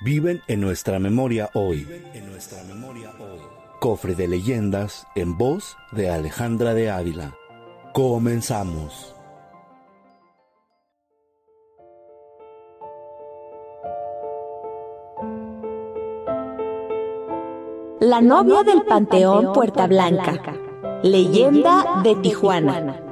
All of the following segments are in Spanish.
viven en nuestra memoria hoy. En nuestra memoria hoy. Cofre de leyendas en voz de Alejandra de Ávila. Comenzamos. La novia del Panteón Puerta Blanca. Leyenda de Tijuana.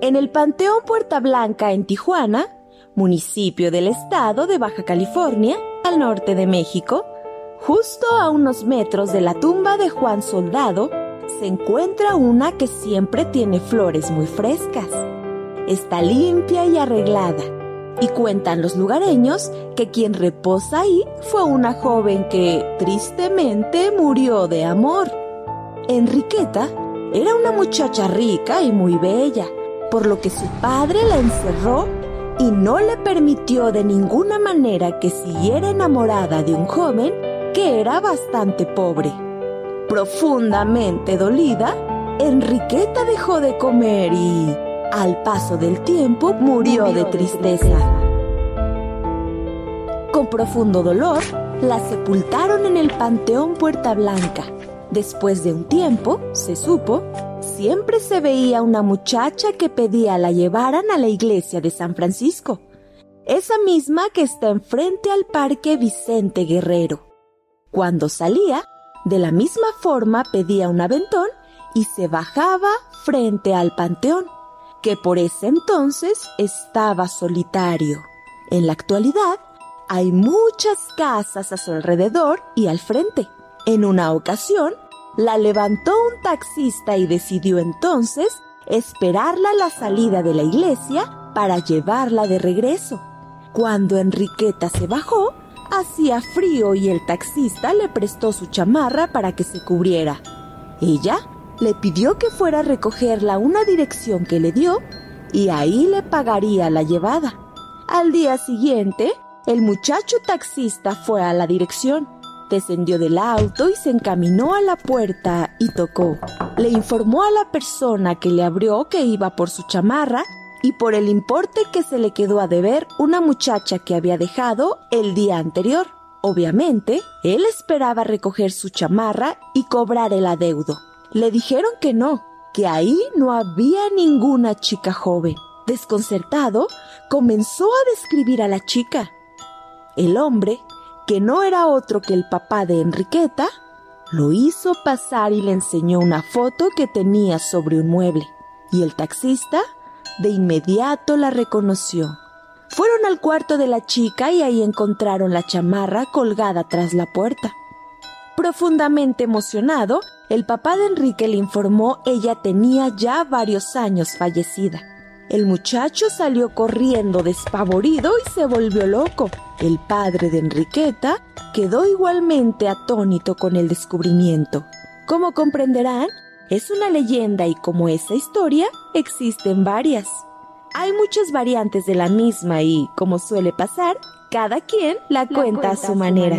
En el Panteón Puerta Blanca en Tijuana, municipio del estado de Baja California, al norte de México, justo a unos metros de la tumba de Juan Soldado, se encuentra una que siempre tiene flores muy frescas. Está limpia y arreglada, y cuentan los lugareños que quien reposa ahí fue una joven que tristemente murió de amor. Enriqueta era una muchacha rica y muy bella, por lo que su padre la encerró y no le permitió de ninguna manera que siguiera enamorada de un joven que era bastante pobre. Profundamente dolida, Enriqueta dejó de comer y, al paso del tiempo, murió de tristeza. Con profundo dolor, la sepultaron en el Panteón Puerta Blanca. Después de un tiempo, se supo, siempre se veía una muchacha que pedía la llevaran a la iglesia de San Francisco, esa misma que está enfrente al Parque Vicente Guerrero. Cuando salía, de la misma forma pedía un aventón y se bajaba frente al panteón, que por ese entonces estaba solitario. En la actualidad, hay muchas casas a su alrededor y al frente. En una ocasión, la levantó un taxista y decidió entonces esperarla a la salida de la iglesia para llevarla de regreso. Cuando Enriqueta se bajó, hacía frío y el taxista le prestó su chamarra para que se cubriera. Ella le pidió que fuera a recogerla una dirección que le dio y ahí le pagaría la llevada. Al día siguiente, el muchacho taxista fue a la dirección, descendió del auto y se encaminó a la puerta y tocó. Le informó a la persona que le abrió que iba por su chamarra y por el importe que se le quedó a deber una muchacha que había dejado el día anterior. Obviamente, él esperaba recoger su chamarra y cobrar el adeudo. Le dijeron que no, que ahí no había ninguna chica joven. Desconcertado, comenzó a describir a la chica. El hombre, que no era otro que el papá de Enriqueta, lo hizo pasar y le enseñó una foto que tenía sobre un mueble. Y el taxista de inmediato la reconoció. Fueron al cuarto de la chica y ahí encontraron la chamarra colgada tras la puerta. Profundamente emocionado, el papá de Enrique le informó ella tenía ya varios años fallecida. El muchacho salió corriendo despavorido y se volvió loco. El padre de Enriqueta quedó igualmente atónito con el descubrimiento. Como comprenderán, es una leyenda y como esa historia, existen varias. Hay muchas variantes de la misma y, como suele pasar, cada quien la, cuenta, a su, manera.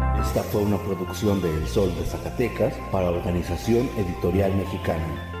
Esta fue una producción de El Sol de Zacatecas para Organización Editorial Mexicana.